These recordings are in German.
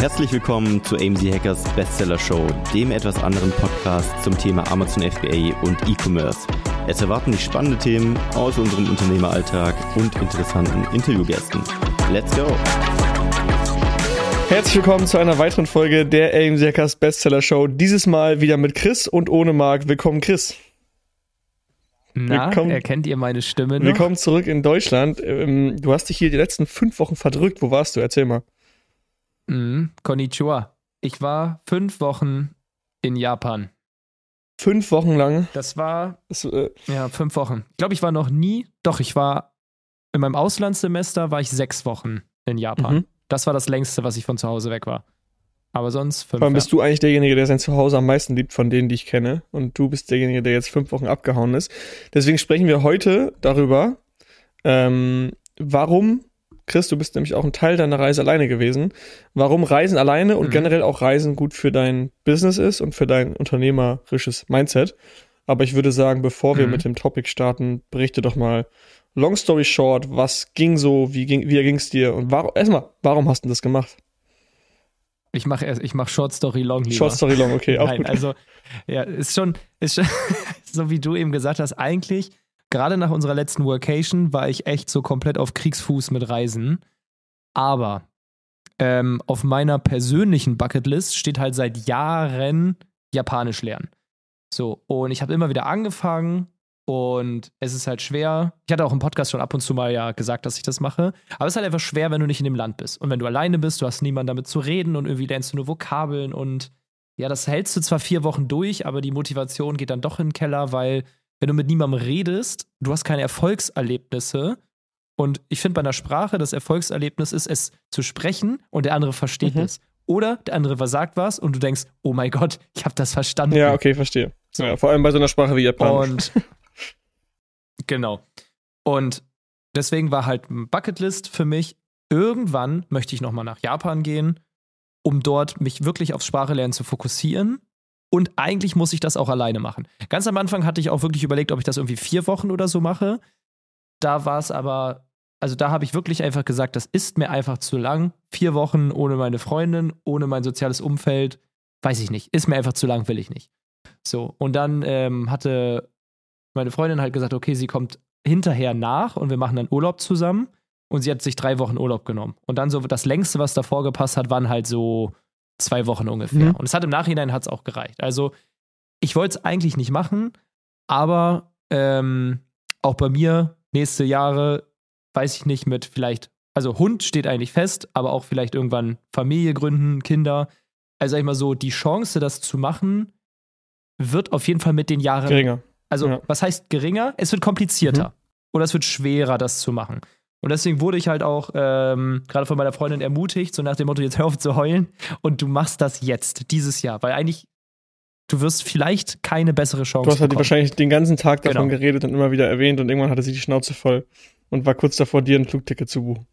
Herzlich willkommen zu AMZ Hackers Bestseller Show, dem etwas anderen Podcast zum Thema Amazon FBA und E-Commerce. Es erwarten dich spannende Themen aus unserem Unternehmeralltag und interessanten Interviewgästen. Let's go! Herzlich willkommen zu einer weiteren Folge der AMZ Hackers Bestseller Show. Dieses Mal wieder mit Chris und ohne Marc. Willkommen, Chris. Na, willkommen, erkennt ihr meine Stimme noch? Willkommen zurück in Deutschland. Ähm, du hast dich hier die letzten fünf Wochen verdrückt. Wo warst du? Erzähl mal. Mm, konnichiwa. Ich war fünf Wochen in Japan. Fünf Wochen lang? Das war. Das, äh, ja, fünf Wochen. Ich glaube, ich war noch nie. Doch, ich war. In meinem Auslandssemester war ich sechs Wochen in Japan. Mhm. Das war das längste, was ich von zu Hause weg war. Aber sonst fünf. Vor bist du eigentlich derjenige, der sein Zuhause am meisten liebt von denen, die ich kenne. Und du bist derjenige, der jetzt fünf Wochen abgehauen ist. Deswegen sprechen wir heute darüber, ähm, warum Chris, du bist nämlich auch ein Teil deiner Reise alleine gewesen. Warum Reisen alleine und mhm. generell auch Reisen gut für dein Business ist und für dein unternehmerisches Mindset. Aber ich würde sagen, bevor wir mhm. mit dem Topic starten, berichte doch mal, long story short, was ging so, wie ging, wie ging es dir und warum, erstmal, warum hast du das gemacht? Ich mache ich mach Short Story Long lieber. Short Story Long, okay. Auch Nein, gut. also ja, ist schon, ist schon so wie du eben gesagt hast, eigentlich gerade nach unserer letzten Workation war ich echt so komplett auf Kriegsfuß mit Reisen. Aber ähm, auf meiner persönlichen Bucketlist steht halt seit Jahren Japanisch lernen. So, und ich habe immer wieder angefangen und es ist halt schwer. Ich hatte auch im Podcast schon ab und zu mal ja gesagt, dass ich das mache. Aber es ist halt einfach schwer, wenn du nicht in dem Land bist. Und wenn du alleine bist, du hast niemanden damit zu reden und irgendwie lernst du nur Vokabeln und ja, das hältst du zwar vier Wochen durch, aber die Motivation geht dann doch in den Keller, weil wenn du mit niemandem redest, du hast keine Erfolgserlebnisse. Und ich finde bei einer Sprache, das Erfolgserlebnis ist, es zu sprechen und der andere versteht mhm. es. Oder der andere versagt was und du denkst, oh mein Gott, ich habe das verstanden. Ja, okay, verstehe. Ja, vor allem bei so einer Sprache wie Japanisch. Und genau. Und deswegen war halt Bucketlist für mich, irgendwann möchte ich nochmal nach Japan gehen, um dort mich wirklich aufs Sprachelernen zu fokussieren und eigentlich muss ich das auch alleine machen. Ganz am Anfang hatte ich auch wirklich überlegt, ob ich das irgendwie vier Wochen oder so mache. Da war es aber, also da habe ich wirklich einfach gesagt, das ist mir einfach zu lang. Vier Wochen ohne meine Freundin, ohne mein soziales Umfeld, weiß ich nicht. Ist mir einfach zu lang, will ich nicht. So, und dann ähm, hatte meine Freundin halt gesagt, okay, sie kommt hinterher nach und wir machen dann Urlaub zusammen. Und sie hat sich drei Wochen Urlaub genommen. Und dann so das längste, was davor gepasst hat, waren halt so zwei Wochen ungefähr. Mhm. Und es hat im Nachhinein hat's auch gereicht. Also ich wollte es eigentlich nicht machen, aber ähm, auch bei mir nächste Jahre, weiß ich nicht, mit vielleicht, also Hund steht eigentlich fest, aber auch vielleicht irgendwann Familie gründen, Kinder. Also sag ich mal so, die Chance, das zu machen, wird auf jeden Fall mit den Jahren geringer. Also, ja. was heißt geringer? Es wird komplizierter. Mhm. Oder es wird schwerer, das zu machen. Und deswegen wurde ich halt auch ähm, gerade von meiner Freundin ermutigt, so nach dem Motto, jetzt hör auf zu heulen und du machst das jetzt, dieses Jahr. Weil eigentlich, du wirst vielleicht keine bessere Chance Du hast halt wahrscheinlich den ganzen Tag davon genau. geredet und immer wieder erwähnt und irgendwann hatte sie die Schnauze voll und war kurz davor, dir ein Flugticket zu buchen.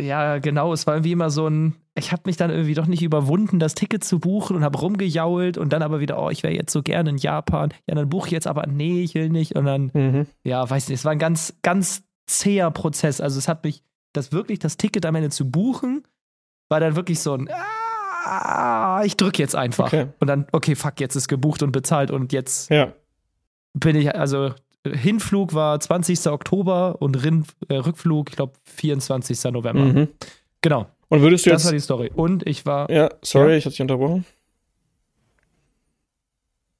Ja, genau. Es war irgendwie immer so ein, ich habe mich dann irgendwie doch nicht überwunden, das Ticket zu buchen und habe rumgejault und dann aber wieder, oh, ich wäre jetzt so gerne in Japan. Ja, dann buche ich jetzt aber, nee, ich will nicht. Und dann, mhm. ja, weiß nicht, es war ein ganz, ganz zäher Prozess. Also es hat mich, das wirklich, das Ticket am Ende zu buchen, war dann wirklich so ein, ah, ich drücke jetzt einfach. Okay. Und dann, okay, fuck, jetzt ist gebucht und bezahlt und jetzt ja. bin ich, also Hinflug war 20. Oktober und Rin, äh, Rückflug, ich glaube, 24. November. Mhm. Genau. Und würdest du das jetzt. war die Story. Und ich war. Ja, sorry, ja. ich hatte dich unterbrochen.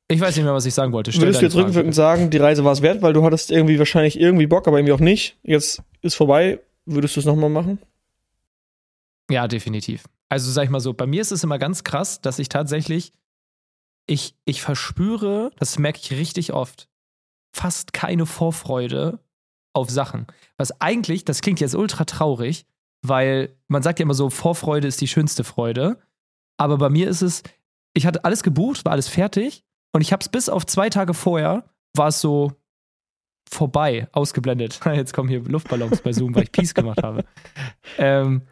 Ich weiß nicht mehr, was ich sagen wollte. Stell Würdest du jetzt rückwirkend sagen, die Reise war es wert, weil du hattest irgendwie wahrscheinlich irgendwie Bock, aber irgendwie auch nicht. Jetzt ist vorbei. Würdest du es nochmal machen? Ja, definitiv. Also sag ich mal so, bei mir ist es immer ganz krass, dass ich tatsächlich, ich, ich verspüre, das merke ich richtig oft, fast keine Vorfreude auf Sachen. Was eigentlich, das klingt jetzt ultra traurig, weil man sagt ja immer so, Vorfreude ist die schönste Freude. Aber bei mir ist es, ich hatte alles gebucht, war alles fertig und ich habe es bis auf zwei Tage vorher, war es so vorbei, ausgeblendet. Jetzt kommen hier Luftballons bei Zoom, weil ich Peace gemacht habe. Ähm,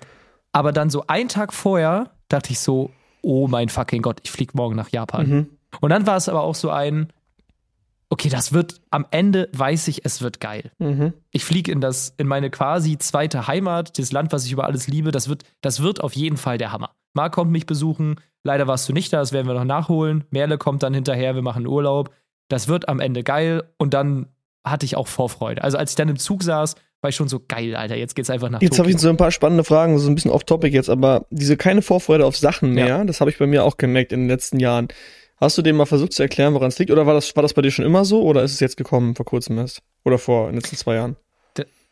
aber dann so einen Tag vorher dachte ich so, oh mein fucking Gott, ich fliege morgen nach Japan. Mhm. Und dann war es aber auch so ein, okay, das wird am Ende weiß ich, es wird geil. Mhm. Ich fliege in das in meine quasi zweite Heimat, das Land, was ich über alles liebe. Das wird das wird auf jeden Fall der Hammer. Marc kommt mich besuchen. Leider warst du nicht da, das werden wir noch nachholen. Merle kommt dann hinterher, wir machen Urlaub. Das wird am Ende geil und dann hatte ich auch Vorfreude. Also als ich dann im Zug saß, war ich schon so geil, Alter. Jetzt geht's einfach nach Jetzt habe ich so ein paar spannende Fragen, so ein bisschen off-topic jetzt, aber diese keine Vorfreude auf Sachen mehr, Ja. das habe ich bei mir auch gemerkt in den letzten Jahren. Hast du dem mal versucht zu erklären, woran es liegt? Oder war das, war das bei dir schon immer so? Oder ist es jetzt gekommen vor kurzem erst? Oder vor in den letzten zwei Jahren?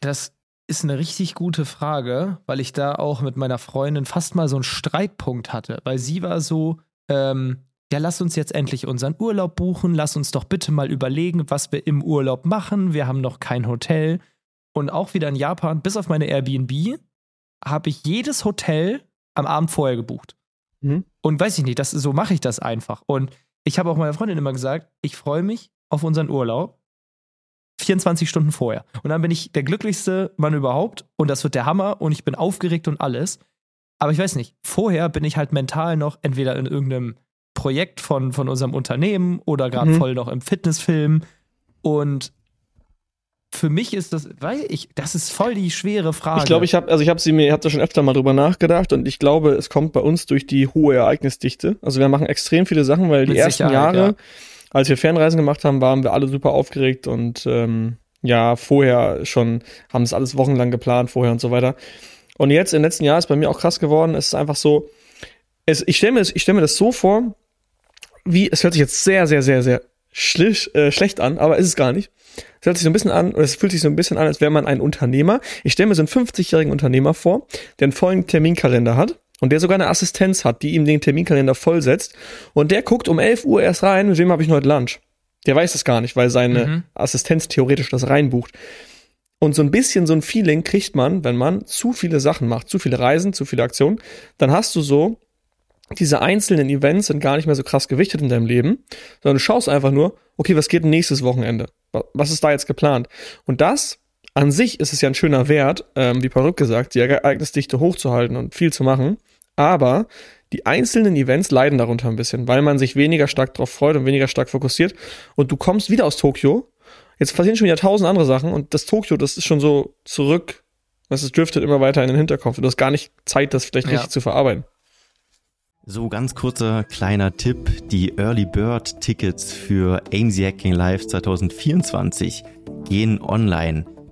Das ist eine richtig gute Frage, weil ich da auch mit meiner Freundin fast mal so einen Streitpunkt hatte. Weil sie war so, ähm, ja, lass uns jetzt endlich unseren Urlaub buchen, lass uns doch bitte mal überlegen, was wir im Urlaub machen. Wir haben noch kein Hotel. Und auch wieder in Japan, bis auf meine Airbnb, habe ich jedes Hotel am Abend vorher gebucht. Mhm. Und weiß ich nicht, das, so mache ich das einfach. Und ich habe auch meiner Freundin immer gesagt, ich freue mich auf unseren Urlaub 24 Stunden vorher. Und dann bin ich der glücklichste Mann überhaupt und das wird der Hammer und ich bin aufgeregt und alles. Aber ich weiß nicht, vorher bin ich halt mental noch entweder in irgendeinem Projekt von, von unserem Unternehmen oder gerade Mhm. voll noch im Fitnessfilm. Und für mich ist das, weil ich, das ist voll die schwere Frage. Ich glaube, ich habe, also ich habe sie mir, ich habe da schon öfter mal drüber nachgedacht und ich glaube, es kommt bei uns durch die hohe Ereignisdichte. Also wir machen extrem viele Sachen, weil die Mit ersten Sicherheit, Jahre, ja. als wir Fernreisen gemacht haben, waren wir alle super aufgeregt und ähm, ja, vorher schon haben es alles wochenlang geplant, vorher und so weiter. Und jetzt im letzten Jahr ist bei mir auch krass geworden. Es ist einfach so, es, ich stelle mir, das- ich stell mir das so vor, wie, es hört sich jetzt sehr, sehr, sehr, sehr schlicht, äh, schlecht an, aber ist es gar nicht. Es hört sich so ein bisschen an, oder es fühlt sich so ein bisschen an, als wäre man ein Unternehmer. Ich stelle mir so einen 50-jährigen Unternehmer vor, der einen vollen Terminkalender hat und der sogar eine Assistenz hat, die ihm den Terminkalender vollsetzt. Und der guckt um 11 Uhr erst rein, mit wem habe ich noch heute Lunch. Der weiß das gar nicht, weil seine Mhm. Assistenz theoretisch das reinbucht. Und so ein bisschen so ein Feeling kriegt man, wenn man zu viele Sachen macht, zu viele Reisen, zu viele Aktionen, dann hast du so, diese einzelnen Events sind gar nicht mehr so krass gewichtet in deinem Leben, sondern du schaust einfach nur, okay, was geht nächstes Wochenende? Wa- Was ist da jetzt geplant? Und das an sich ist es ja ein schöner Wert, ähm, wie Paruk gesagt, die Ereignisdichte hochzuhalten und viel zu machen. Aber die einzelnen Events leiden darunter ein bisschen, weil man sich weniger stark darauf freut und weniger stark fokussiert. Und du kommst wieder aus Tokio. Jetzt passieren schon wieder tausend andere Sachen und das Tokio, das ist schon so zurück. Es driftet immer weiter in den Hinterkopf. Du hast gar nicht Zeit, das vielleicht Ja. richtig zu verarbeiten. So, ganz kurzer kleiner Tipp. Die Early Bird Tickets für AMZ Hacking Live 2024 gehen online.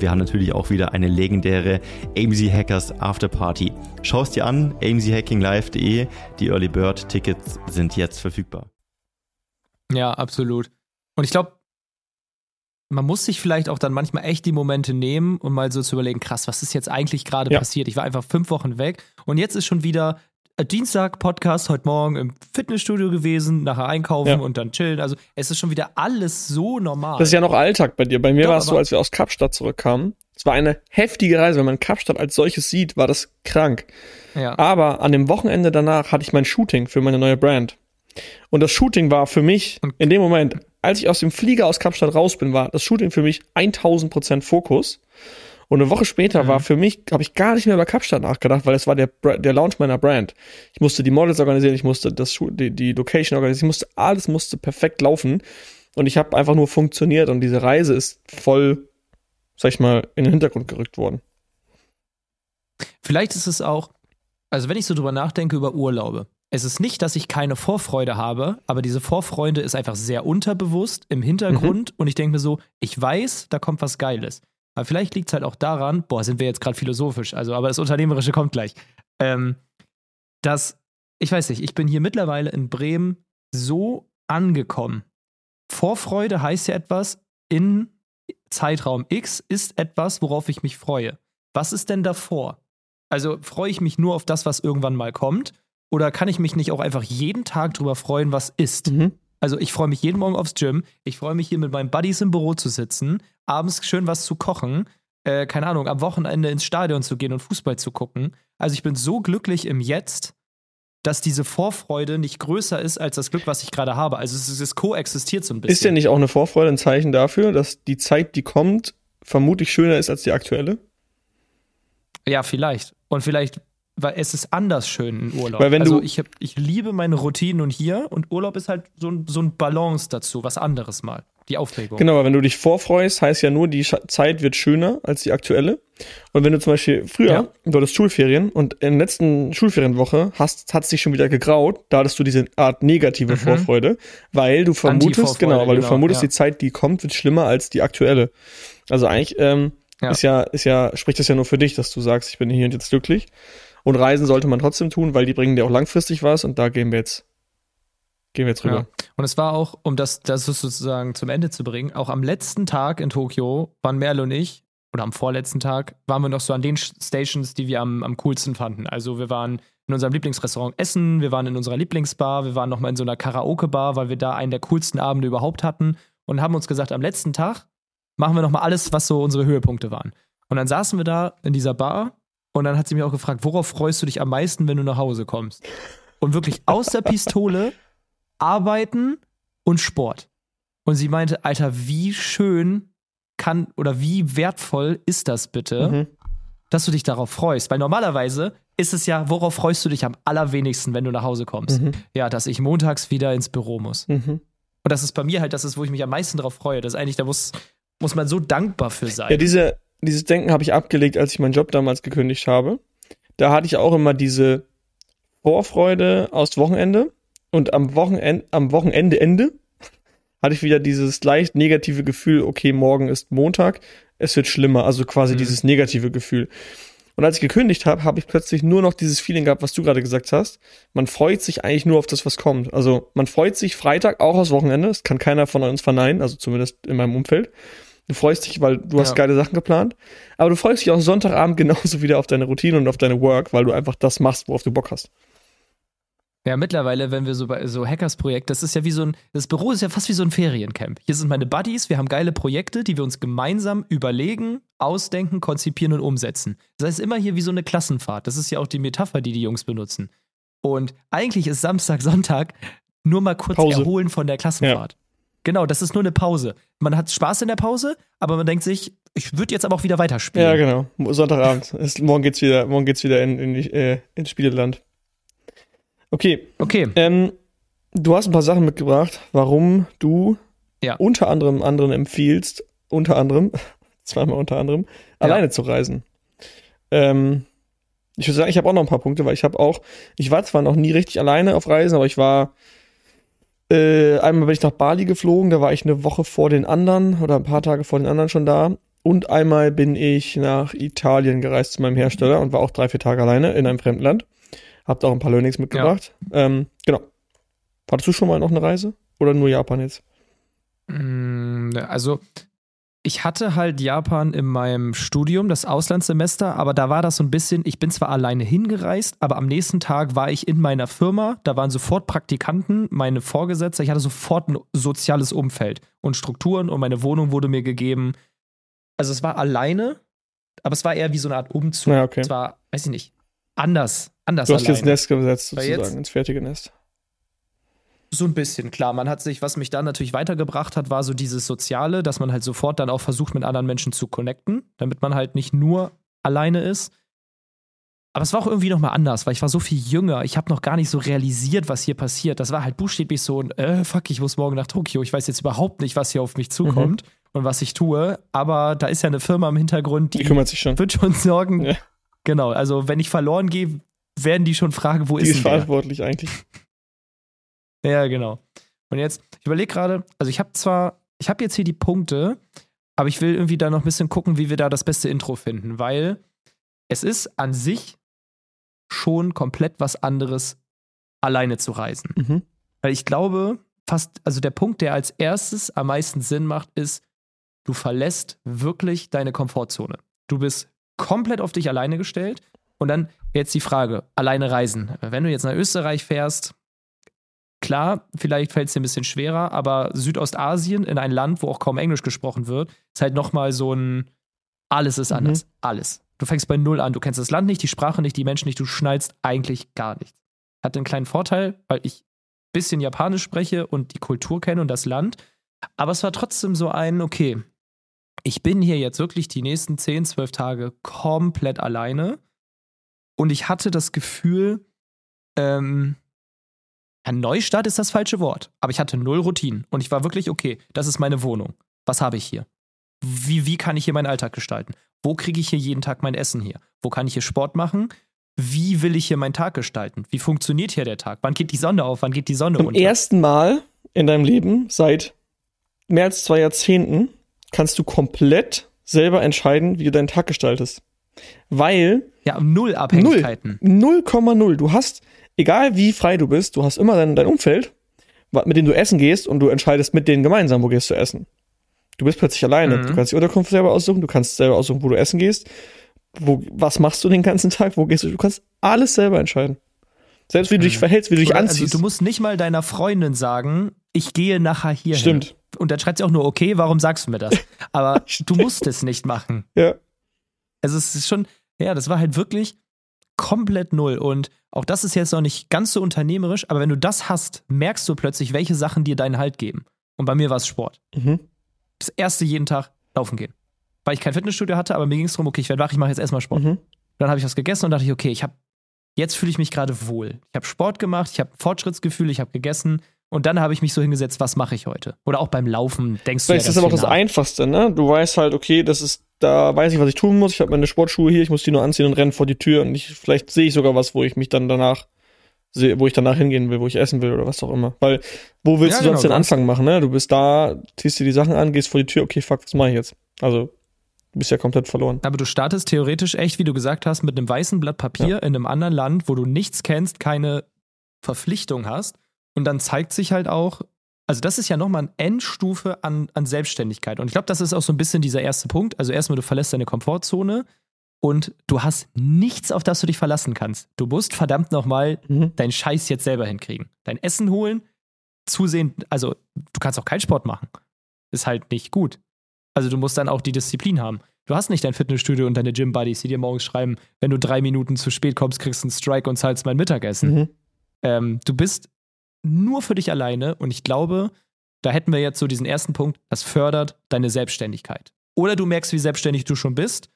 wir haben natürlich auch wieder eine legendäre AMZ Hackers Afterparty. Schau es dir an, amzhackinglive.de. Die Early Bird Tickets sind jetzt verfügbar. Ja, absolut. Und ich glaube, man muss sich vielleicht auch dann manchmal echt die Momente nehmen und mal so zu überlegen, krass, was ist jetzt eigentlich gerade Ja. passiert? Ich war einfach fünf Wochen weg und jetzt ist schon wieder Dienstag Podcast heute Morgen im Fitnessstudio gewesen, nachher einkaufen Ja. und dann chillen. Also es ist schon wieder alles so normal. Das ist ja noch Alltag bei dir. Bei mir Doch, war es so, als wir aus Kapstadt zurückkamen. Es war eine heftige Reise. Wenn man Kapstadt als solches sieht, war das krank. ja. Aber an dem Wochenende danach hatte ich mein Shooting für meine neue Brand. Und das Shooting war für mich Und- in dem Moment, als ich aus dem Flieger aus Kapstadt raus bin, war das Shooting für mich 1000 Prozent Fokus. Und eine Woche später Mhm. war für mich, habe ich gar nicht mehr über Kapstadt nachgedacht, weil es war der, der Launch meiner Brand. Ich musste die Models organisieren, ich musste das, die, die Location organisieren, ich musste, alles musste perfekt laufen. Und ich habe einfach nur funktioniert und diese Reise ist voll, sag ich mal, in den Hintergrund gerückt worden. Vielleicht ist es auch, also wenn ich so drüber nachdenke über Urlaube, es ist nicht, dass ich keine Vorfreude habe, aber diese Vorfreude ist einfach sehr unterbewusst im Hintergrund und ich denke mir so, ich weiß, da kommt was Geiles. Aber vielleicht liegt es halt auch daran, boah, sind wir jetzt gerade philosophisch, also aber das Unternehmerische kommt gleich, ähm, dass, ich weiß nicht, ich bin hier mittlerweile in Bremen so angekommen. Vorfreude heißt ja etwas, in Zeitraum X ist etwas, worauf ich mich freue. Was ist denn davor? Also freue ich mich nur auf das, was irgendwann mal kommt? Oder kann ich mich nicht auch einfach jeden Tag drüber freuen, was ist? Mhm. Also ich freue mich jeden Morgen aufs Gym. Ich freue mich hier mit meinen Buddies im Büro zu sitzen, abends schön was zu kochen, äh, keine Ahnung, am Wochenende ins Stadion zu gehen und Fußball zu gucken. Also ich bin so glücklich im Jetzt, dass diese Vorfreude nicht größer ist als das Glück, was ich gerade habe. Also es, es koexistiert so ein bisschen. Ist ja nicht auch eine Vorfreude ein Zeichen dafür, dass die Zeit, die kommt, vermutlich schöner ist als die aktuelle? Ja, vielleicht. Und vielleicht, weil es ist anders schön in Urlaub. Weil wenn also du- ich, hab, ich liebe meine Routinen und hier und Urlaub ist halt so ein, so ein Balance dazu, was anderes mal. Die Aufregung. Genau, aber wenn du dich vorfreust, heißt ja nur, die Scha- Zeit wird schöner als die aktuelle. Und wenn du zum Beispiel früher, Ja. du hattest Schulferien und in der letzten Schulferienwoche hast, hat es dich schon wieder gegraut, da hattest du diese Art negative Mhm. Vorfreude, weil du vermutest, genau, weil du genau, vermutest, ja. die Zeit, die kommt, wird schlimmer als die aktuelle. Also eigentlich ähm, Ja. ist ja, ist ja, spricht das ja nur für dich, dass du sagst, ich bin hier und jetzt glücklich. Und Reisen sollte man trotzdem tun, weil die bringen dir auch langfristig was und da gehen wir jetzt, gehen wir jetzt rüber. Ja. Und es war auch, um das, das sozusagen zum Ende zu bringen, auch am letzten Tag in Tokio waren Merle und ich, oder am vorletzten Tag, waren wir noch so an den Stations, die wir am, am coolsten fanden. Also wir waren in unserem Lieblingsrestaurant essen, wir waren in unserer Lieblingsbar, wir waren nochmal in so einer Karaoke-Bar, weil wir da einen der coolsten Abende überhaupt hatten und haben uns gesagt, am letzten Tag machen wir nochmal alles, was so unsere Höhepunkte waren. Und dann saßen wir da in dieser Bar und dann hat sie mich auch gefragt, worauf freust du dich am meisten, wenn du nach Hause kommst? Und wirklich aus der Pistole Arbeiten und Sport. Und sie meinte, Alter, wie schön kann oder wie wertvoll ist das bitte, Mhm. dass du dich darauf freust? Weil normalerweise ist es ja, worauf freust du dich am allerwenigsten, wenn du nach Hause kommst? Mhm. Ja, dass ich montags wieder ins Büro muss. Mhm. Und das ist bei mir halt das, ist, wo ich mich am meisten darauf freue. Das ist eigentlich, da muss, muss man so dankbar für sein. Ja, diese, dieses Denken habe ich abgelegt, als ich meinen Job damals gekündigt habe. Da hatte ich auch immer diese Vorfreude aufs Wochenende und am Wochenende, am Wochenende Ende hatte ich wieder dieses leicht negative Gefühl, okay, morgen ist Montag, es wird schlimmer, also quasi Mhm. dieses negative Gefühl. Und als ich gekündigt habe, habe ich plötzlich nur noch dieses Feeling gehabt, was du gerade gesagt hast. Man freut sich eigentlich nur auf das, was kommt. Also man freut sich Freitag auch aufs Wochenende. Das kann keiner von uns verneinen, also zumindest in meinem Umfeld. Du freust dich, weil du hast Ja. geile Sachen geplant. Aber du freust dich auch Sonntagabend genauso wieder auf deine Routine und auf deine Work, weil du einfach das machst, worauf du Bock hast. Ja, mittlerweile, wenn wir so bei so Hackers-Projekt, das ist ja wie so ein, das Büro ist ja fast wie so ein Feriencamp. Hier sind meine Buddies, wir haben geile Projekte, die wir uns gemeinsam überlegen, ausdenken, konzipieren und umsetzen. Das heißt immer hier wie so eine Klassenfahrt. Das ist ja auch die Metapher, die die Jungs benutzen. Und eigentlich ist Samstag, Sonntag nur mal kurz Pause. erholen von der Klassenfahrt. Genau, das ist nur eine Pause. Man hat Spaß in der Pause, aber man denkt sich, ich würde jetzt aber auch wieder weiterspielen. Ja, genau. Sonntagabend. Ist, morgen geht's wieder, morgen geht's wieder in, in, die, äh, ins Spieleland. Okay, Okay, ähm, du hast ein paar Sachen mitgebracht, warum du Ja. unter anderem anderen empfiehlst, unter anderem, zweimal unter anderem, alleine zu reisen. Ähm, ich würde sagen, ich habe auch noch ein paar Punkte, weil ich habe auch, ich war zwar noch nie richtig alleine auf Reisen, aber ich war äh, einmal bin ich nach Bali geflogen, da war ich eine Woche vor den anderen oder ein paar Tage vor den anderen schon da. Und einmal bin ich nach Italien gereist zu meinem Hersteller und war auch drei, vier Tage alleine in einem fremden Land. Habt auch ein paar Learnings mitgebracht. Ähm, genau. Hattest du schon mal noch eine Reise? Oder nur Japan jetzt? Mm, Also, ich hatte halt Japan in meinem Studium, das Auslandssemester, aber da war das so ein bisschen, ich bin zwar alleine hingereist, aber am nächsten Tag war ich in meiner Firma, da waren sofort Praktikanten, meine Vorgesetzte, ich hatte sofort ein soziales Umfeld und Strukturen und meine Wohnung wurde mir gegeben. Also es war alleine, aber es war eher wie so eine Art Umzug. Na, okay. Es war, weiß ich nicht, anders, anders Du hast alleine. jetzt Nest gesetzt, sozusagen, jetzt- ins fertige Nest. So ein bisschen, klar. Man hat sich, was mich dann natürlich weitergebracht hat, war so dieses Soziale, dass man halt sofort dann auch versucht, mit anderen Menschen zu connecten, damit man halt nicht nur alleine ist. Aber es war auch irgendwie nochmal anders, weil ich war so viel jünger. Ich habe noch gar nicht so realisiert, was hier passiert. Das war halt buchstäblich so ein, äh, fuck, ich muss morgen nach Tokio. Ich weiß jetzt überhaupt nicht, was hier auf mich zukommt und was ich tue. Aber da ist ja eine Firma im Hintergrund, Die die kümmert sich schon. wird schon sorgen. Ja. Genau, also wenn ich verloren gehe, werden die schon fragen, wo Die ist ist denn der? verantwortlich eigentlich. Ja, genau. Und jetzt, ich überlege gerade, also ich habe zwar, ich habe jetzt hier die Punkte, aber ich will irgendwie da noch ein bisschen gucken, wie wir da das beste Intro finden, weil es ist an sich schon komplett was anderes, alleine zu reisen. Mhm. Weil ich glaube, fast, also der Punkt, der als erstes am meisten Sinn macht, ist, du verlässt wirklich deine Komfortzone. Du bist komplett auf dich alleine gestellt. Und dann jetzt die Frage, alleine reisen. Wenn du jetzt nach Österreich fährst, klar, vielleicht fällt es dir ein bisschen schwerer, aber Südostasien in ein Land, wo auch kaum Englisch gesprochen wird, ist halt nochmal so ein, alles ist anders. Mhm. Alles. Du fängst bei Null an. Du kennst das Land nicht, die Sprache nicht, die Menschen nicht, du schnallst eigentlich gar nichts. Hatte einen kleinen Vorteil, weil ich ein bisschen Japanisch spreche und die Kultur kenne und das Land. Aber es war trotzdem so ein, okay, ich bin hier jetzt wirklich die nächsten 10, 12 Tage komplett alleine. Und ich hatte das Gefühl, ähm, ja, Neustart ist das falsche Wort, aber ich hatte null Routinen. Und ich war wirklich, okay, das ist meine Wohnung. Was habe ich hier? Wie, wie kann ich hier meinen Alltag gestalten? Wo kriege ich hier jeden Tag mein Essen hier? Wo kann ich hier Sport machen? Wie will ich hier meinen Tag gestalten? Wie funktioniert hier der Tag? Wann geht die Sonne auf? Wann geht die Sonne Zum unter? Zum ersten Mal in deinem Leben seit mehr als zwei Jahrzehnten kannst du komplett selber entscheiden, wie du deinen Tag gestaltest. Weil. Ja, null Abhängigkeiten. 0,0. Du hast, egal wie frei du bist, du hast immer dein, dein Umfeld, mit dem du essen gehst und du entscheidest mit denen gemeinsam, wo gehst du essen. Du bist plötzlich alleine. Mhm. Du kannst die Unterkunft selber aussuchen, du kannst selber aussuchen, wo du essen gehst. Wo, was machst du den ganzen Tag? Wo gehst du? Du kannst alles selber entscheiden. Selbst wie du dich mhm. verhältst, wie du dich Oder, also anziehst. Also du musst nicht mal deiner Freundin sagen, ich gehe nachher hier. Stimmt. Und dann schreibt sie auch nur, okay, warum sagst du mir das? Aber du musst es nicht machen. Ja. Also es ist schon, ja, das war halt wirklich komplett null. Und auch das ist jetzt noch nicht ganz so unternehmerisch, aber wenn du das hast, merkst du plötzlich, welche Sachen dir deinen Halt geben. Und bei mir war es Sport. Mhm. Das erste jeden Tag laufen gehen. Weil ich kein Fitnessstudio hatte, aber mir ging es darum, okay, ich werde wach, ich mache jetzt erstmal Sport. Mhm. Dann habe ich was gegessen und dachte ich, okay, ich habe jetzt fühle ich mich gerade wohl. Ich habe Sport gemacht, ich habe Fortschrittsgefühl, ich habe gegessen und dann habe ich mich so hingesetzt, was mache ich heute? Oder auch beim Laufen denkst Vielleicht du ja, ist das aber auch das Einfachste, ne? Du weißt halt, okay, das ist, da weiß ich, was ich tun muss. Ich habe meine Sportschuhe hier, ich muss die nur anziehen und rennen vor die Tür und ich, vielleicht sehe ich sogar was, wo ich mich dann danach sehe, wo ich danach hingehen will, wo ich essen will oder was auch immer. Weil, wo willst ja, du sonst genau, den Anfang machen, ne? Du bist da, ziehst dir die Sachen an, gehst vor die Tür, okay, fuck, was mache ich jetzt? Also, Du bist ja komplett verloren. Aber du startest theoretisch echt, wie du gesagt hast, mit einem weißen Blatt Papier ja. in einem anderen Land, wo du nichts kennst, keine Verpflichtung hast. Und dann zeigt sich halt auch, also das ist ja nochmal eine Endstufe an, an Selbstständigkeit. Und ich glaube, das ist auch so ein bisschen dieser erste Punkt. Also erstmal, du verlässt deine Komfortzone und du hast nichts, auf das du dich verlassen kannst. Du musst verdammt nochmal mhm. deinen Scheiß jetzt selber hinkriegen. Dein Essen holen, zusehen, also du kannst auch keinen Sport machen. Ist halt nicht gut. Also du musst dann auch die Disziplin haben. Du hast nicht dein Fitnessstudio und deine Gym-Buddies, die dir morgens schreiben, wenn du drei Minuten zu spät kommst, kriegst du einen Strike und zahlst mein Mittagessen. Mhm. Ähm, du bist nur für dich alleine und ich glaube, da hätten wir jetzt so diesen ersten Punkt, das fördert deine Selbstständigkeit. Oder du merkst, wie selbstständig du schon bist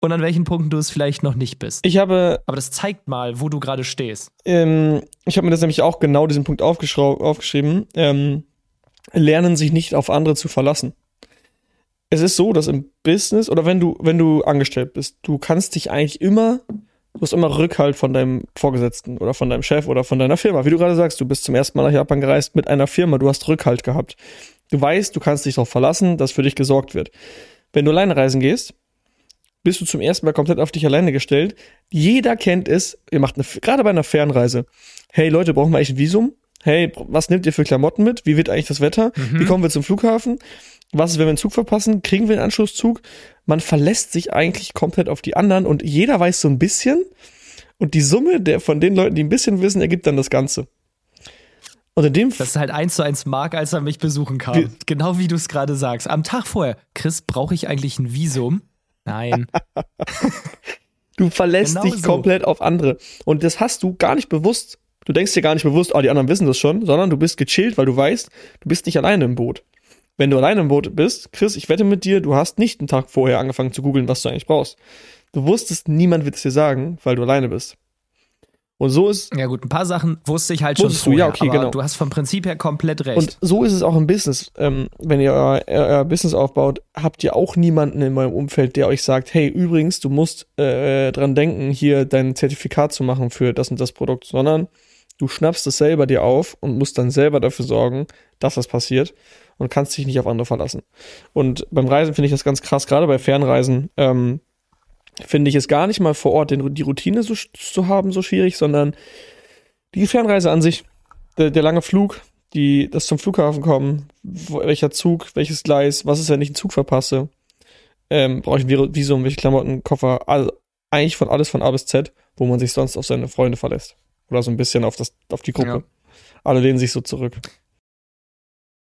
und an welchen Punkten du es vielleicht noch nicht bist. Ich habe. Aber das zeigt mal, wo du gerade stehst. Ähm, ich habe mir das nämlich auch genau diesen Punkt aufgeschrieben. Ähm, lernen sich nicht auf andere zu verlassen es ist so, dass im Business oder wenn du, wenn du angestellt bist, du kannst dich eigentlich immer, du hast immer Rückhalt von deinem Vorgesetzten oder von deinem Chef oder von deiner Firma. Wie du gerade sagst, du bist zum ersten Mal nach Japan gereist mit einer Firma, du hast Rückhalt gehabt. Du weißt, du kannst dich darauf verlassen, dass für dich gesorgt wird. Wenn du alleine reisen gehst, bist du zum ersten Mal komplett auf dich alleine gestellt. Jeder kennt es, ihr macht eine, gerade bei einer Fernreise. Hey Leute, brauchen wir eigentlich ein Visum? Hey, was nehmt ihr für Klamotten mit? Wie wird eigentlich das Wetter? Mhm. Wie kommen wir zum Flughafen? Was ist, wenn wir einen Zug verpassen? Kriegen wir einen Anschlusszug? Man verlässt sich eigentlich komplett auf die anderen und jeder weiß so ein bisschen. Und die Summe der, von den Leuten, die ein bisschen wissen, ergibt dann das Ganze. Und in dem das ist halt eins zu eins Mark, als er mich besuchen kam. Wie, genau wie du es gerade sagst. Am Tag vorher, Chris, brauche ich eigentlich ein Visum? Nein. du verlässt genau dich so. komplett auf andere. Und das hast du gar nicht bewusst. Du denkst dir gar nicht bewusst, oh, die anderen wissen das schon, sondern du bist gechillt, weil du weißt, du bist nicht alleine im Boot wenn du alleine im Boot bist, Chris, ich wette mit dir, du hast nicht einen Tag vorher angefangen zu googeln, was du eigentlich brauchst. Du wusstest, niemand wird es dir sagen, weil du alleine bist. Und so ist. Ja, gut, ein paar Sachen wusste ich halt schon vorher, du, ja, okay, genau. du hast vom Prinzip her komplett recht. Und so ist es auch im Business. Ähm, wenn ihr euer, euer, Business aufbaut, habt ihr auch niemanden in eurem Umfeld, der euch sagt, hey, übrigens, du musst äh, dran denken, hier dein Zertifikat zu machen für das und das Produkt, sondern du schnappst es selber dir auf und musst dann selber dafür sorgen, dass das passiert und kannst dich nicht auf andere verlassen. Und beim Reisen finde ich das ganz krass, gerade bei Fernreisen, ähm, finde ich es gar nicht mal vor Ort den, die Routine so, zu haben so schwierig, sondern die Fernreise an sich, der, der lange Flug, die, das zum Flughafen kommen, wo, welcher Zug, welches Gleis, was ist, wenn ich einen Zug verpasse, ähm, brauche ich ein Visum, welche Klamotten, Koffer, all, eigentlich von alles von A bis Z, wo man sich sonst auf seine Freunde verlässt. Oder so ein bisschen auf das, auf die Gruppe. alle lehnen sich so zurück.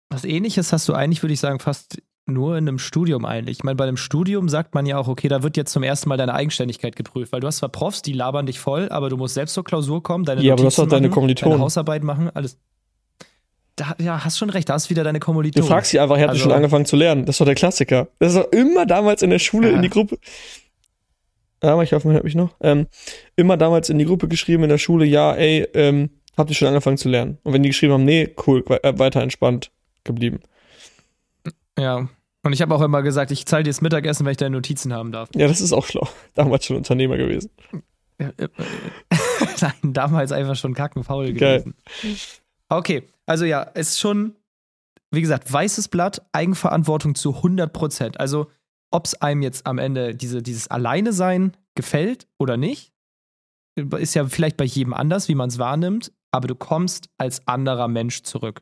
Was ähnliches hast du eigentlich, würde ich sagen, fast nur in einem Studium eigentlich. Ich meine, bei einem Studium sagt man ja auch, okay, da wird jetzt zum ersten Mal deine Eigenständigkeit geprüft, weil du hast zwar Profs, die labern dich voll, aber du musst selbst zur Klausur kommen, deine Ja, du Notizen deine machen, Kommilitonen. deine Hausarbeit machen, alles. Da, ja, hast schon recht, da hast wieder deine Du Kommilitonen. fragst sie einfach, habt Also- schon angefangen zu lernen. Das ist doch der Klassiker. Das ist doch immer damals in der Schule Ja. in die Gruppe. Ja, ich hoffe, man hört mich noch. Ähm, immer damals in die Gruppe geschrieben in der Schule, ja, ey, ähm, habt ihr schon angefangen zu lernen? Und wenn die geschrieben haben, nee, cool, äh, weiter entspannt geblieben. Ja. Und ich habe auch immer gesagt, ich zahle dir das Mittagessen, wenn ich deine Notizen haben darf. Ja, das ist auch schlau. Damals schon Unternehmer gewesen. Äh, äh, Nein, damals einfach schon kackenfaul Geil. gewesen. Okay, also ja, es ist schon, wie gesagt, weißes Blatt, Eigenverantwortung zu 100 Prozent. Also, ob es einem jetzt am Ende diese, dieses Alleine-Sein gefällt oder nicht, ist ja vielleicht bei jedem anders, wie man es wahrnimmt, aber du kommst als anderer Mensch zurück.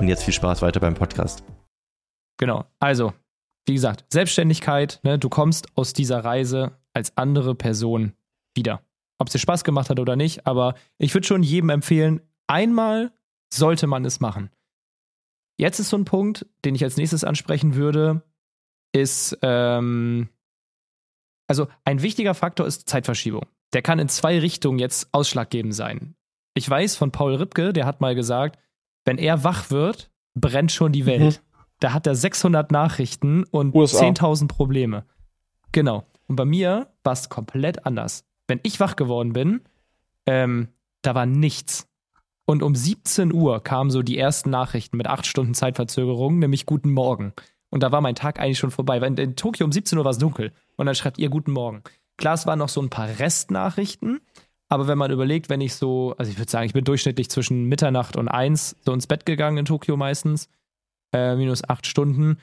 Und jetzt viel Spaß weiter beim Podcast. Genau. Also, wie gesagt, Selbstständigkeit, ne, du kommst aus dieser Reise als andere Person wieder. Ob es dir Spaß gemacht hat oder nicht, aber ich würde schon jedem empfehlen, einmal sollte man es machen. Jetzt ist so ein Punkt, den ich als nächstes ansprechen würde, ist, ähm, also ein wichtiger Faktor ist Zeitverschiebung. Der kann in zwei Richtungen jetzt ausschlaggebend sein. Ich weiß von Paul Ripke, der hat mal gesagt, wenn er wach wird, brennt schon die Welt. Da hat er 600 Nachrichten und USA. 10.000 Probleme. Genau. Und bei mir war es komplett anders. Wenn ich wach geworden bin, ähm, da war nichts. Und um 17 Uhr kamen so die ersten Nachrichten mit acht Stunden Zeitverzögerung, nämlich Guten Morgen. Und da war mein Tag eigentlich schon vorbei. Weil in, in Tokio um 17 Uhr war es dunkel. Und dann schreibt ihr Guten Morgen. Klar, es waren noch so ein paar Restnachrichten. Aber wenn man überlegt, wenn ich so, also ich würde sagen, ich bin durchschnittlich zwischen Mitternacht und eins so ins Bett gegangen in Tokio meistens, äh, minus acht Stunden,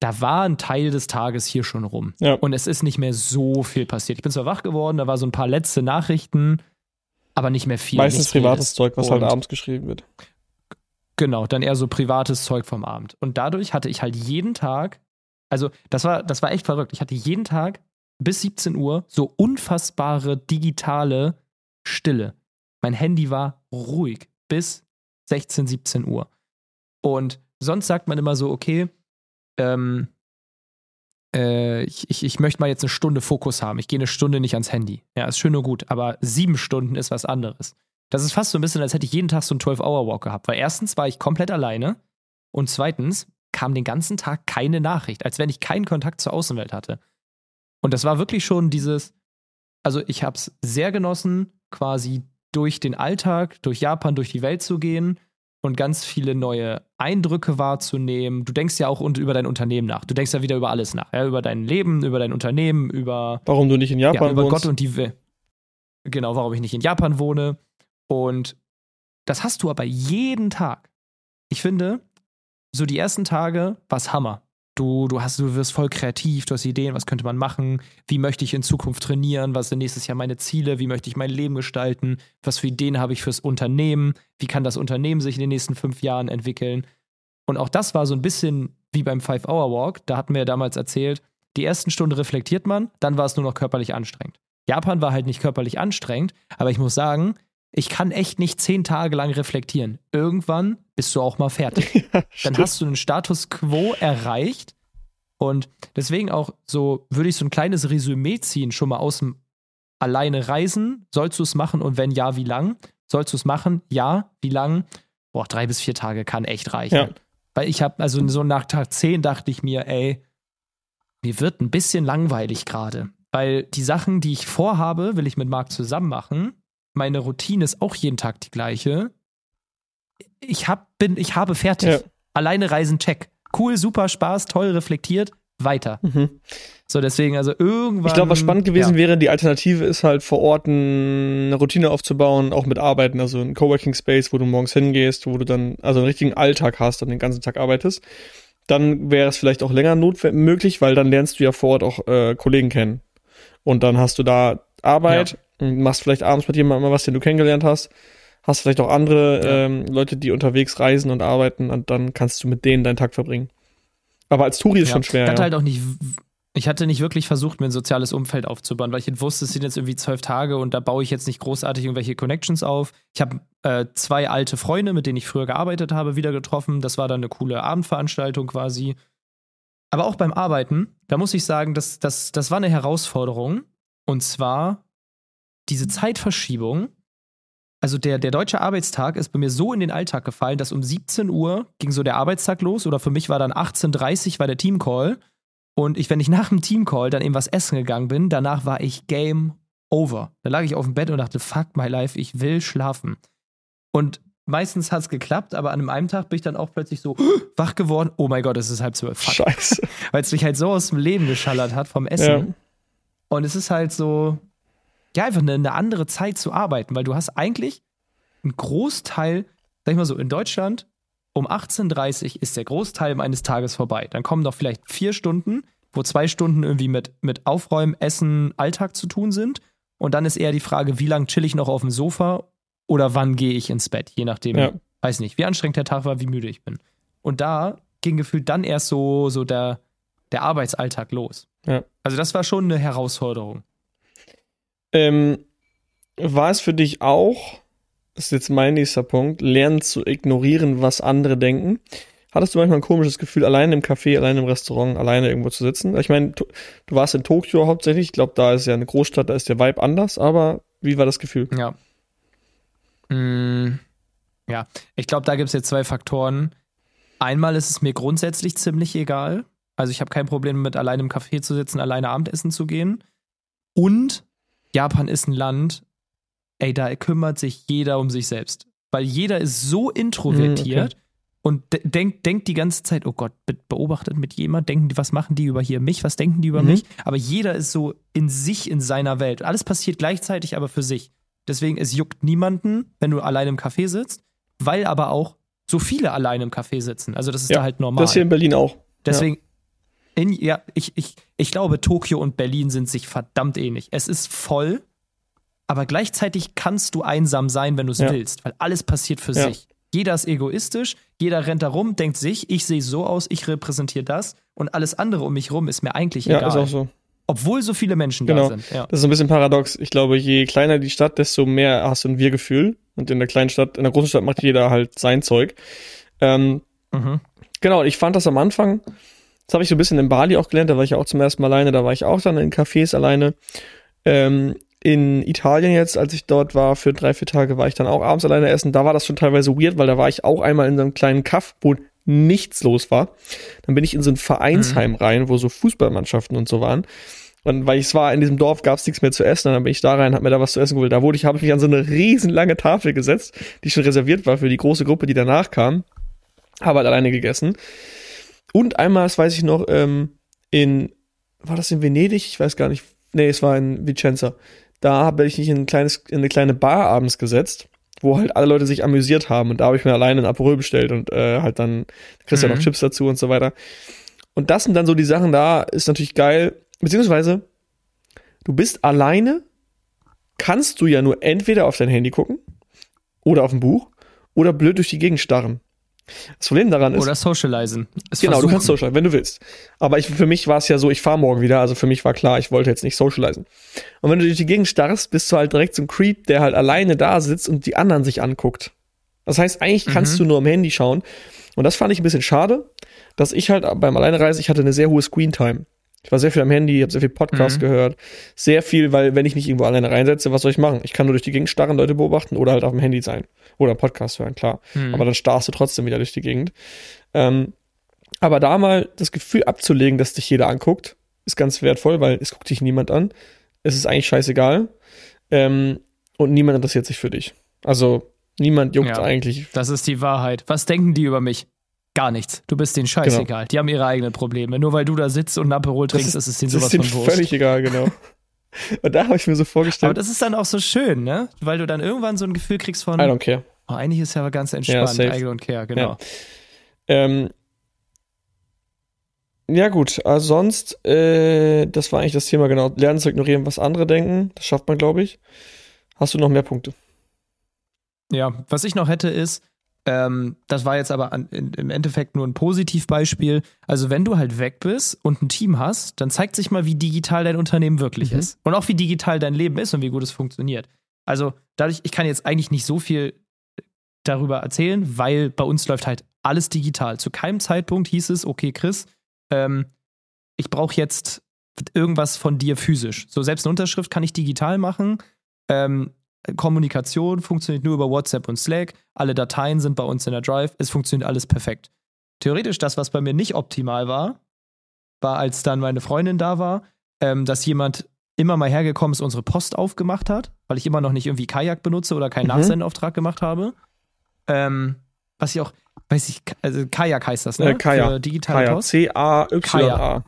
da war ein Teil des Tages hier schon rum. Ja. Und es ist nicht mehr so viel passiert. Ich bin zwar wach geworden, da war so ein paar letzte Nachrichten, aber nicht mehr viel. Meistens privates Wildes. Zeug, was halt Und- abends geschrieben wird. Genau, dann eher so privates Zeug vom Abend. Und dadurch hatte ich halt jeden Tag, also das war, das war echt verrückt. Ich hatte jeden Tag bis 17 Uhr so unfassbare digitale Stille. Mein Handy war ruhig bis 16, 17 Uhr. Und sonst sagt man immer so, okay, ähm, äh, ich, ich, ich möchte mal jetzt eine Stunde Fokus haben. Ich gehe eine Stunde nicht ans Handy. Ja, ist schön und gut, aber sieben Stunden ist was anderes. Das ist fast so ein bisschen, als hätte ich jeden Tag so einen 12-Hour-Walk gehabt. Weil erstens war ich komplett alleine und zweitens kam den ganzen Tag keine Nachricht, als wenn ich keinen Kontakt zur Außenwelt hatte. Und das war wirklich schon dieses, also ich habe es sehr genossen, quasi durch den Alltag, durch Japan, durch die Welt zu gehen und ganz viele neue Eindrücke wahrzunehmen. Du denkst ja auch und über dein Unternehmen nach. Du denkst ja wieder über alles nach. Ja, über dein Leben, über dein Unternehmen, über Warum du nicht in Japan ja, über wohnst. Gott und die Welt. Genau, warum ich nicht in Japan wohne. Und das hast du aber jeden Tag. Ich finde, so die ersten Tage war es Hammer. Du, du, hast, du wirst voll kreativ, du hast Ideen, was könnte man machen, wie möchte ich in Zukunft trainieren, was sind nächstes Jahr meine Ziele, wie möchte ich mein Leben gestalten, was für Ideen habe ich fürs Unternehmen, wie kann das Unternehmen sich in den nächsten fünf Jahren entwickeln. Und auch das war so ein bisschen wie beim Five-Hour-Walk. Da hatten wir ja damals erzählt, die ersten Stunden reflektiert man, dann war es nur noch körperlich anstrengend. Japan war halt nicht körperlich anstrengend, aber ich muss sagen, ich kann echt nicht zehn Tage lang reflektieren. Irgendwann bist du auch mal fertig. Ja, dann hast du einen Status quo erreicht. Und deswegen auch so, würde ich so ein kleines Resümee ziehen, schon mal aus dem alleine reisen. Sollst du es machen und wenn ja, wie lang? Sollst du es machen? Ja, wie lang? Boah, drei bis vier Tage kann echt reichen. Ja. Weil ich habe, also so nach Tag zehn dachte ich mir, ey, mir wird ein bisschen langweilig gerade. Weil die Sachen, die ich vorhabe, will ich mit Marc zusammen machen. Meine Routine ist auch jeden Tag die gleiche. Ich hab, bin, ich habe fertig. Ja. Alleine reisen, check. Cool, super, Spaß, toll, reflektiert, weiter. Mhm. So, deswegen, also irgendwann. Ich glaube, was spannend gewesen ja. wäre, die Alternative ist halt vor Ort eine Routine aufzubauen, auch mit Arbeiten, also ein Coworking Space, wo du morgens hingehst, wo du dann, also einen richtigen Alltag hast und den ganzen Tag arbeitest. Dann wäre es vielleicht auch länger möglich, weil dann lernst du ja vor Ort auch äh, Kollegen kennen. Und dann hast du da Arbeit, ja. Machst vielleicht abends mit jemandem was, den du kennengelernt hast, hast vielleicht auch andere ja. ähm, Leute, die unterwegs reisen und arbeiten und dann kannst du mit denen deinen Tag verbringen. Aber als Touri ist ja. schon schwer. Ich hatte ja. halt auch nicht, ich hatte nicht wirklich versucht, mir ein soziales Umfeld aufzubauen, weil ich wusste, es sind jetzt irgendwie zwölf Tage und da baue ich jetzt nicht großartig irgendwelche Connections auf. Ich habe äh, zwei alte Freunde, mit denen ich früher gearbeitet habe, wieder getroffen. Das war dann eine coole Abendveranstaltung quasi. Aber auch beim Arbeiten, da muss ich sagen, das, das, das war eine Herausforderung. Und zwar diese Zeitverschiebung. Also der, der deutsche Arbeitstag ist bei mir so in den Alltag gefallen, dass um 17 Uhr ging so der Arbeitstag los oder für mich war dann 18.30 Uhr war der Teamcall. Und ich, wenn ich nach dem Teamcall dann eben was essen gegangen bin, danach war ich Game over. Da lag ich auf dem Bett und dachte, fuck my life, ich will schlafen. Und meistens hat es geklappt, aber an einem Tag bin ich dann auch plötzlich so wach geworden. Oh mein Gott, es ist halb zwölf. Fuck. Scheiße. Weil es mich halt so aus dem Leben geschallert hat vom Essen. Ja. Und es ist halt so, ja, einfach eine, eine andere Zeit zu arbeiten, weil du hast eigentlich einen Großteil, sag ich mal so, in Deutschland um 18.30 Uhr ist der Großteil meines Tages vorbei. Dann kommen noch vielleicht vier Stunden, wo zwei Stunden irgendwie mit, mit Aufräumen, Essen, Alltag zu tun sind. Und dann ist eher die Frage, wie lange chill ich noch auf dem Sofa oder wann gehe ich ins Bett, je nachdem, ja. weiß nicht, wie anstrengend der Tag war, wie müde ich bin. Und da ging gefühlt dann erst so, so der, der Arbeitsalltag los. Ja. Also das war schon eine Herausforderung. Ähm, war es für dich auch, das ist jetzt mein nächster Punkt, lernen zu ignorieren, was andere denken? Hattest du manchmal ein komisches Gefühl, alleine im Café, alleine im Restaurant, alleine irgendwo zu sitzen? Ich meine, du warst in Tokio hauptsächlich, ich glaube, da ist ja eine Großstadt, da ist der Vibe anders, aber wie war das Gefühl? Ja. Mm, ja, ich glaube, da gibt es jetzt zwei Faktoren. Einmal ist es mir grundsätzlich ziemlich egal. Also ich habe kein Problem mit alleine im Café zu sitzen, alleine Abendessen zu gehen. Und Japan ist ein Land, ey, da kümmert sich jeder um sich selbst. Weil jeder ist so introvertiert mm, okay. und de denkt, denkt die ganze Zeit, oh Gott, beobachtet mit jemand, denken die, was machen die über hier mich, was denken die über mhm. mich? Aber jeder ist so in sich, in seiner Welt. Alles passiert gleichzeitig, aber für sich. Deswegen, es juckt niemanden, wenn du alleine im Café sitzt, weil aber auch so viele alleine im Café sitzen. Also das ist ja, da halt normal. Das hier in Berlin auch. Deswegen, ja. In, ja, ich, ich, ich glaube, Tokio und Berlin sind sich verdammt ähnlich. Es ist voll, aber gleichzeitig kannst du einsam sein, wenn du es ja. willst, weil alles passiert für ja. sich. Jeder ist egoistisch, jeder rennt da rum, denkt sich, ich sehe so aus, ich repräsentiere das und alles andere um mich rum ist mir eigentlich egal. Ja, ist auch so. Obwohl so viele Menschen genau. da sind. Ja. Das ist ein bisschen paradox. Ich glaube, je kleiner die Stadt, desto mehr hast du ein Wir-Gefühl. Und in der kleinen Stadt, in der großen Stadt macht jeder halt sein Zeug. Ähm, mhm. Genau, ich fand das am Anfang, das habe ich so ein bisschen in Bali auch gelernt, da war ich auch zum ersten Mal alleine, da war ich auch dann in Cafés alleine. Ähm, in Italien jetzt, als ich dort war für drei, vier Tage, war ich dann auch abends alleine essen. Da war das schon teilweise weird, weil da war ich auch einmal in so einem kleinen Kaff, wo nichts los war. Dann bin ich in so ein Vereinsheim mhm. rein, wo so Fußballmannschaften und so waren. Und weil ich war, in diesem Dorf gab es nichts mehr zu essen, und dann bin ich da rein, hab mir da was zu essen geholt. Da wurde ich, habe ich mich an so eine riesenlange Tafel gesetzt, die schon reserviert war für die große Gruppe, die danach kam. Habe halt alleine gegessen. Und einmal, das weiß ich noch, ähm, in, war das in Venedig? Ich weiß gar nicht. Nee, es war in Vicenza da habe ich mich in, ein kleines, in eine kleine Bar abends gesetzt, wo halt alle Leute sich amüsiert haben und da habe ich mir alleine ein Aperol bestellt und äh, halt dann kriegst du mhm. ja noch Chips dazu und so weiter. Und das sind dann so die Sachen da, ist natürlich geil, beziehungsweise du bist alleine, kannst du ja nur entweder auf dein Handy gucken oder auf ein Buch oder blöd durch die Gegend starren. Das Problem daran ist. Oder socializen. Es genau, versuchen. du kannst socializen, wenn du willst. Aber ich, für mich war es ja so, ich fahre morgen wieder, also für mich war klar, ich wollte jetzt nicht socializen. Und wenn du durch die Gegend starrst, bist du halt direkt so ein Creep, der halt alleine da sitzt und die anderen sich anguckt. Das heißt, eigentlich kannst mhm. du nur am Handy schauen. Und das fand ich ein bisschen schade, dass ich halt beim Alleinereisen, ich hatte eine sehr hohe Screen-Time. Ich war sehr viel am Handy, habe sehr viel Podcast mhm. gehört. Sehr viel, weil wenn ich mich irgendwo alleine reinsetze, was soll ich machen? Ich kann nur durch die Gegend starren, Leute beobachten oder halt auf dem Handy sein. Oder Podcast hören, klar. Mhm. Aber dann starrst du trotzdem wieder durch die Gegend. Ähm, aber da mal das Gefühl abzulegen, dass dich jeder anguckt, ist ganz wertvoll, weil es guckt dich niemand an. Es ist eigentlich scheißegal. Ähm, und niemand interessiert sich für dich. Also niemand juckt ja, eigentlich. Das ist die Wahrheit. Was denken die über mich? Gar nichts. Du bist denen scheißegal. Genau. Die haben ihre eigenen Probleme. Nur weil du da sitzt und ein Aperol trinkst, ist, ist es denen sowas ist von Wurst. völlig egal, genau. und da habe ich mir so vorgestellt. Aber das ist dann auch so schön, ne? Weil du dann irgendwann so ein Gefühl kriegst von. I don't care. Oh, eigentlich ist ja aber ganz entspannt. Ja, I don't care, genau. Ja. Ähm, ja, gut, also sonst, äh, das war eigentlich das Thema, genau. Lernen zu ignorieren, was andere denken. Das schafft man, glaube ich. Hast du noch mehr Punkte? Ja, was ich noch hätte ist, ähm, das war jetzt aber an, in, im Endeffekt nur ein Positivbeispiel. Also, wenn du halt weg bist und ein Team hast, dann zeigt sich mal, wie digital dein Unternehmen wirklich mhm. ist. Und auch wie digital dein Leben ist und wie gut es funktioniert. Also, dadurch, ich kann jetzt eigentlich nicht so viel darüber erzählen, weil bei uns läuft halt alles digital. Zu keinem Zeitpunkt hieß es, okay, Chris, ähm, ich brauche jetzt irgendwas von dir physisch. So, selbst eine Unterschrift kann ich digital machen. Ähm, Kommunikation funktioniert nur über WhatsApp und Slack. Alle Dateien sind bei uns in der Drive. Es funktioniert alles perfekt. Theoretisch, das, was bei mir nicht optimal war, war, als dann meine Freundin da war, ähm, dass jemand immer mal hergekommen ist, unsere Post aufgemacht hat, weil ich immer noch nicht irgendwie Kajak benutze oder keinen mhm. Nachsendeauftrag gemacht habe. Ähm, was ich auch, weiß ich, also Kajak heißt das, ne? Äh, Kajak. Für digitale Kajak. C-A-Y-A.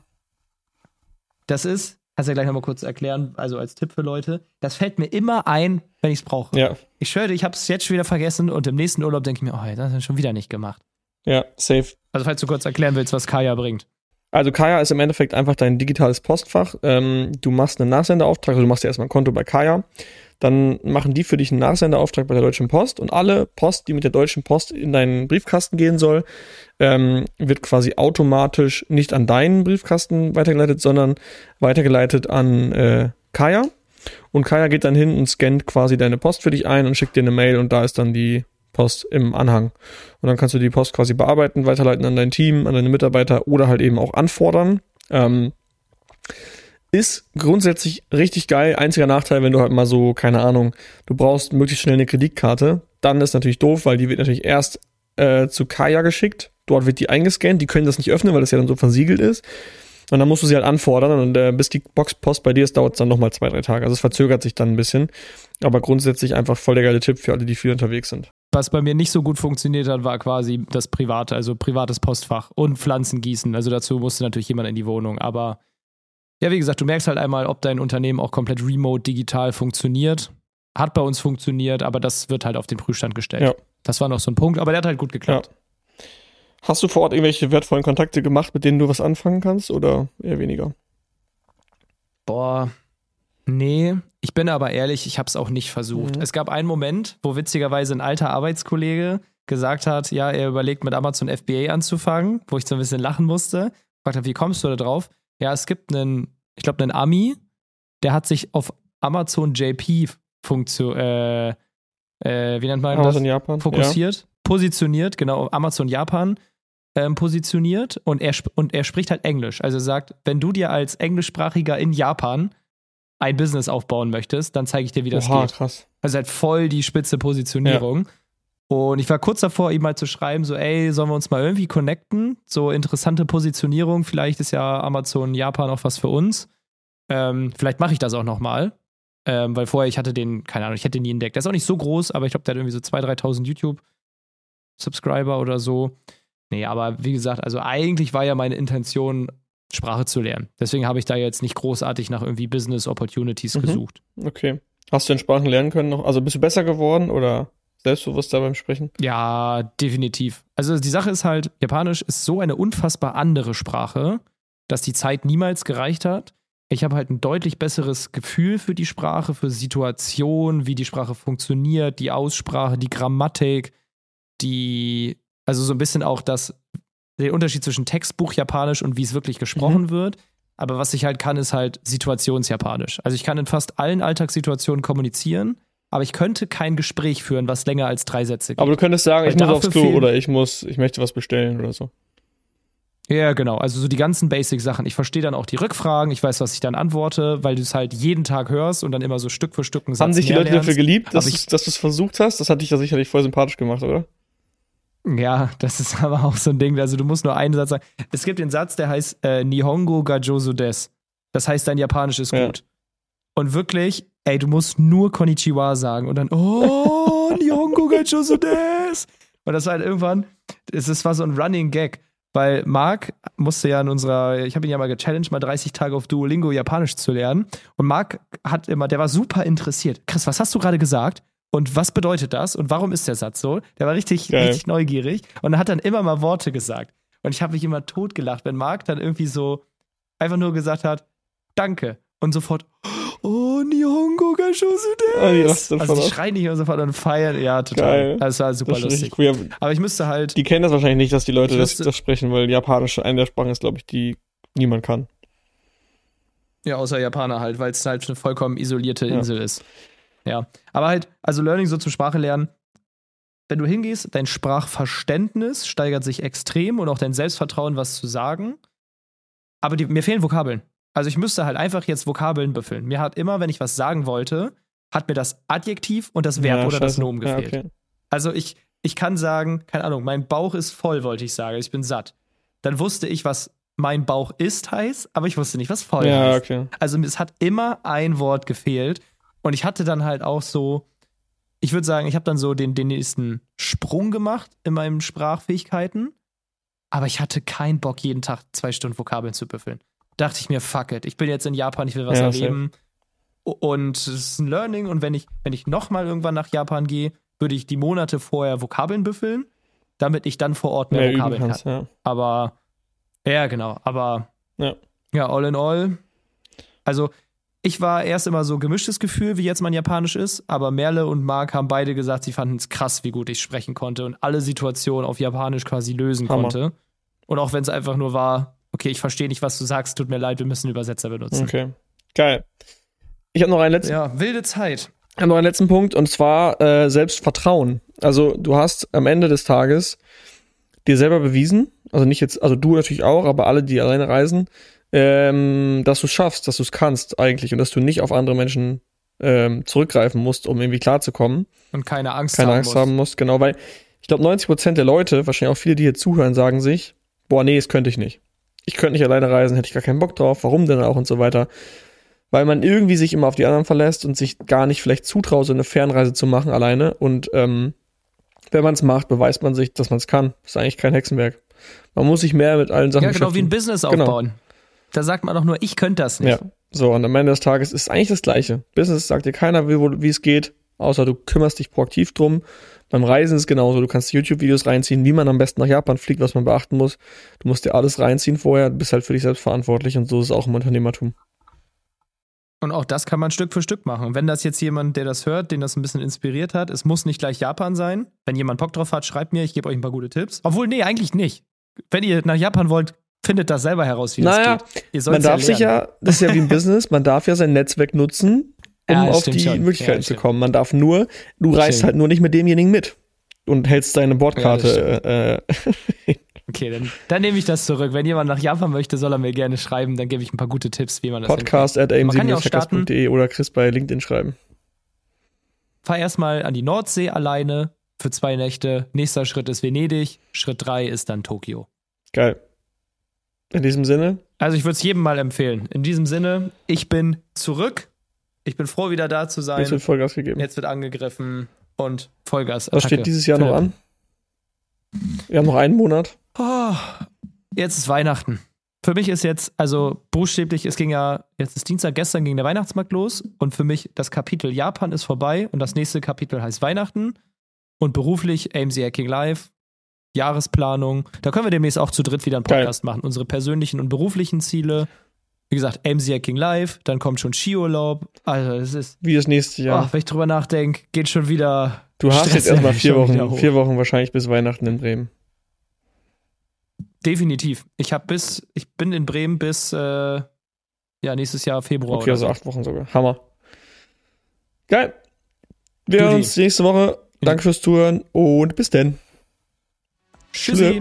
Das ist Kannst du ja gleich nochmal kurz erklären, also als Tipp für Leute. Das fällt mir immer ein, wenn ich es brauche. Ja. Ich schwöre, ich habe es jetzt schon wieder vergessen und im nächsten Urlaub denke ich mir, oh, das hast du schon wieder nicht gemacht. Ja, safe. Also falls du kurz erklären willst, was Kaya bringt. Also Kaya ist im Endeffekt einfach dein digitales Postfach. Ähm, du machst einen Nachsendeauftrag, also du machst dir erstmal ein Konto bei Kaya. Dann machen die für dich einen Nachsendeauftrag bei der Deutschen Post und alle Post, die mit der Deutschen Post in deinen Briefkasten gehen soll, ähm, wird quasi automatisch nicht an deinen Briefkasten weitergeleitet, sondern weitergeleitet an äh, Kaya. Und Kaya geht dann hin und scannt quasi deine Post für dich ein und schickt dir eine Mail und da ist dann die Post im Anhang. Und dann kannst du die Post quasi bearbeiten, weiterleiten an dein Team, an deine Mitarbeiter oder halt eben auch anfordern. Ähm, ist grundsätzlich richtig geil. Einziger Nachteil, wenn du halt mal so, keine Ahnung, du brauchst möglichst schnell eine Kreditkarte, dann ist natürlich doof, weil die wird natürlich erst äh, zu Kaya geschickt. Dort wird die eingescannt. Die können das nicht öffnen, weil das ja dann so versiegelt ist. Und dann musst du sie halt anfordern und äh, bis die Boxpost bei dir ist, dauert es dann nochmal zwei, drei Tage. Also es verzögert sich dann ein bisschen. Aber grundsätzlich einfach voll der geile Tipp für alle, die viel unterwegs sind. Was bei mir nicht so gut funktioniert hat, war quasi das private, also privates Postfach und Pflanzen gießen. Also dazu musste natürlich jemand in die Wohnung. Aber ja, wie gesagt, du merkst halt einmal, ob dein Unternehmen auch komplett remote digital funktioniert. Hat bei uns funktioniert, aber das wird halt auf den Prüfstand gestellt. Ja. Das war noch so ein Punkt, aber der hat halt gut geklappt. Ja. Hast du vor Ort irgendwelche wertvollen Kontakte gemacht, mit denen du was anfangen kannst oder eher weniger? Boah, nee. Ich bin aber ehrlich, ich habe es auch nicht versucht. Mhm. Es gab einen Moment, wo witzigerweise ein alter Arbeitskollege gesagt hat, ja, er überlegt mit Amazon FBA anzufangen, wo ich so ein bisschen lachen musste. Fragt habe, wie kommst du da drauf? Ja, es gibt einen, ich glaube, einen Ami, der hat sich auf Amazon JP Funktion, äh, äh, wie nennt man Amazon das? Japan. Fokussiert, ja. positioniert, genau, auf Amazon Japan ähm, positioniert und er, und er spricht halt Englisch. Also er sagt, wenn du dir als Englischsprachiger in Japan ein Business aufbauen möchtest, dann zeige ich dir, wie das Oha, geht. krass. Also halt voll die spitze Positionierung. Ja. Und ich war kurz davor, ihm mal zu schreiben, so, ey, sollen wir uns mal irgendwie connecten? So interessante Positionierung, vielleicht ist ja Amazon Japan auch was für uns. Ähm, vielleicht mache ich das auch nochmal. Ähm, weil vorher, ich hatte den, keine Ahnung, ich hätte ihn nie entdeckt. Der ist auch nicht so groß, aber ich glaube, der hat irgendwie so 2.000, 3.000 YouTube-Subscriber oder so. Nee, aber wie gesagt, also eigentlich war ja meine Intention, Sprache zu lernen. Deswegen habe ich da jetzt nicht großartig nach irgendwie Business Opportunities mhm. gesucht. Okay. Hast du in Sprachen lernen können noch? Also bist du besser geworden oder? Selbstbewusster beim Sprechen? Ja, definitiv. Also die Sache ist halt, Japanisch ist so eine unfassbar andere Sprache, dass die Zeit niemals gereicht hat. Ich habe halt ein deutlich besseres Gefühl für die Sprache, für Situationen, wie die Sprache funktioniert, die Aussprache, die Grammatik, die Also so ein bisschen auch das, der Unterschied zwischen Textbuch Japanisch und wie es wirklich gesprochen Mhm. wird. Aber was ich halt kann, ist halt Situationsjapanisch. Also ich kann in fast allen Alltagssituationen kommunizieren, aber ich könnte kein Gespräch führen, was länger als drei Sätze geht. Aber du könntest sagen, Weil ich muss aufs dafür Klo oder ich muss, ich möchte was bestellen oder so. Ja, genau. Also so die ganzen Basic-Sachen. Ich verstehe dann auch die Rückfragen, ich weiß, was ich dann antworte, weil du es halt jeden Tag hörst und dann immer so Stück für Stück einen Satz Haben sich die Leute dafür lernst. geliebt, dass du es versucht hast? Das hat dich ja sicherlich voll sympathisch gemacht, oder? Ja, das ist aber auch so ein Ding. Also du musst nur einen Satz sagen. Es gibt den Satz, der heißt äh, Nihongo ga Josu des. Das heißt, dein Japanisch ist Ja. gut. Und wirklich, ey, du musst nur Konnichiwa sagen und dann, oh, Nihongo ga Josu des. Und das war halt irgendwann, es ist- war so ein Running Gag. Weil Marc musste ja in unserer, ich habe ihn ja mal gechallenged, mal 30 Tage auf Duolingo Japanisch zu lernen. Und Marc hat immer, der war super interessiert. Chris, was hast du gerade gesagt? Und was bedeutet das? Und warum ist der Satz so? Der war richtig, Geil. richtig neugierig und er hat dann immer mal Worte gesagt. Und ich habe mich immer totgelacht, wenn Marc dann irgendwie so einfach nur gesagt hat, danke. Und sofort, oh, Nihongo ga Ah, die rasten Also die aus. schreien nicht immer sofort und feiern. Ja, total. Geil. Das war super Das lustig. cool. Ja, Aber ich müsste halt, Die kennen das wahrscheinlich nicht, dass die Leute das, das sprechen, weil Japanisch eine der Sprachen ist, glaube ich, die niemand kann. Ja, außer Japaner halt, weil es halt eine vollkommen isolierte Ja. Insel ist. Ja. Aber halt, also Learning so zum Sprache lernen, wenn du hingehst, dein Sprachverständnis steigert sich extrem und auch dein Selbstvertrauen, was zu sagen. Aber die, mir fehlen Vokabeln. Also ich müsste halt einfach jetzt Vokabeln büffeln. Mir hat immer, wenn ich was sagen wollte, hat mir das Adjektiv und das Verb Ja, oder das scheiße. Nomen gefehlt. Ja, okay. Also ich, ich kann sagen, keine Ahnung, mein Bauch ist voll, wollte ich sagen. Ich bin satt. Dann wusste ich, was mein Bauch ist heißt, aber ich wusste nicht, was voll ja, heißt. okay. Also es hat immer ein Wort gefehlt. Und ich hatte dann halt auch so, ich würde sagen, ich habe dann so den, den nächsten Sprung gemacht in meinen Sprachfähigkeiten. Aber ich hatte keinen Bock, jeden Tag zwei Stunden Vokabeln zu büffeln. Dachte ich mir, fuck it. Ich bin jetzt in Japan, ich will was Ja, erleben. Und es ist ein Learning. Und wenn ich, wenn ich nochmal irgendwann nach Japan gehe, würde ich die Monate vorher Vokabeln büffeln, damit ich dann vor Ort mehr, Mehr Vokabeln kannst, kann. ja. Aber, ja, genau. Aber, Ja. ja, all in all. Also, ich war erst immer so gemischtes Gefühl, wie jetzt mein Japanisch ist, aber Merle und Marc haben beide gesagt, sie fanden es krass, wie gut ich sprechen konnte und alle Situationen auf Japanisch quasi lösen Hammer. konnte. Und auch wenn es einfach nur war, okay, ich verstehe nicht, was du sagst, tut mir leid, wir müssen Übersetzer benutzen. Okay. Geil. Ich habe noch einen letzten, Ja, wilde Zeit. ich hab noch einen letzten Punkt und zwar äh, Selbstvertrauen. Also du hast am Ende des Tages dir selber bewiesen, also nicht jetzt, also du natürlich auch, aber alle, die alleine reisen, ähm, dass du es schaffst, dass du es kannst eigentlich und dass du nicht auf andere Menschen ähm, zurückgreifen musst, um irgendwie klarzukommen. Und keine Angst keine haben Angst musst. haben musst, genau, weil ich glaube 90% der Leute, wahrscheinlich auch viele, die hier zuhören, sagen sich, boah, nee, das könnte ich nicht. Ich könnte nicht alleine reisen, hätte ich gar keinen Bock drauf, warum denn auch und so weiter. Weil man irgendwie sich immer auf die anderen verlässt und sich gar nicht vielleicht zutraut, so eine Fernreise zu machen alleine. Und ähm, wenn man es macht, beweist man sich, dass man es kann. Das ist eigentlich kein Hexenwerk. Man muss sich mehr mit allen Sachen Ja, genau wie ein. Business Genau. aufbauen. Da sagt man doch nur, ich könnte das nicht. Ja, so, und am Ende des Tages ist eigentlich das Gleiche. Business sagt dir keiner, wie, wie es geht, außer du kümmerst dich proaktiv drum. Beim Reisen ist es genauso. Du kannst YouTube-Videos reinziehen, wie man am besten nach Japan fliegt, was man beachten muss. Du musst dir alles reinziehen vorher, du bist halt für dich selbst verantwortlich und so ist es auch im Unternehmertum. Und auch das kann man Stück für Stück machen. Wenn das jetzt jemand, der das hört, den das ein bisschen inspiriert hat, es muss nicht gleich Japan sein. Wenn jemand Bock drauf hat, schreibt mir, ich gebe euch ein paar gute Tipps. Obwohl, nee, eigentlich nicht. Wenn ihr nach Japan wollt, findet das selber heraus, wie Naja, das geht. Ihr Man darf sich lernen. ja, das ist ja wie im Business, man darf ja sein Netzwerk nutzen, um Ja, auf die schon. Möglichkeiten Ja, zu kommen. Man darf nur, du reist Stimmt. halt nur nicht mit demjenigen mit und hältst deine Bordkarte. äh, Okay, dann, dann nehme ich das zurück. Wenn jemand nach Japan möchte, soll er mir gerne schreiben. Dann gebe ich ein paar gute Tipps, wie man das Podcast at ja am7-hackers.de oder Chris bei LinkedIn schreiben. Fahr erstmal an die Nordsee alleine für zwei Nächte. Nächster Schritt ist Venedig. Schritt drei ist dann Tokio. Geil. In diesem Sinne, Also ich würde es jedem mal empfehlen. In diesem Sinne, ich bin zurück. Ich bin froh, wieder da zu sein. jetzt wird Vollgas gegeben. Jetzt wird angegriffen und Vollgas. Was steht dieses Jahr noch an? Wir haben noch einen Monat. Oh, jetzt ist Weihnachten. Für mich ist jetzt, also buchstäblich, es ging ja, jetzt ist Dienstag, gestern ging der Weihnachtsmarkt los und für mich das Kapitel Japan ist vorbei und das nächste Kapitel heißt Weihnachten und beruflich AMC Hacking Live, Jahresplanung. Da können wir demnächst auch zu dritt wieder einen Geil. Podcast machen. Unsere persönlichen und beruflichen Ziele. Wie gesagt, AMC Hacking Live, dann kommt schon Skiurlaub. Also, es ist, Wie das nächste Jahr. oh, wenn ich drüber nachdenke, geht schon wieder. du hast Stress jetzt erstmal vier Wochen, vier Wochen wahrscheinlich bis Weihnachten in Bremen. definitiv. Ich habe bis, ich bin in Bremen bis äh, ja, nächstes Jahr Februar. Okay, also acht Wochen sogar. Hammer. Geil. Wir hören uns nächste Woche. Danke fürs Zuhören und bis dann. Tschüssi.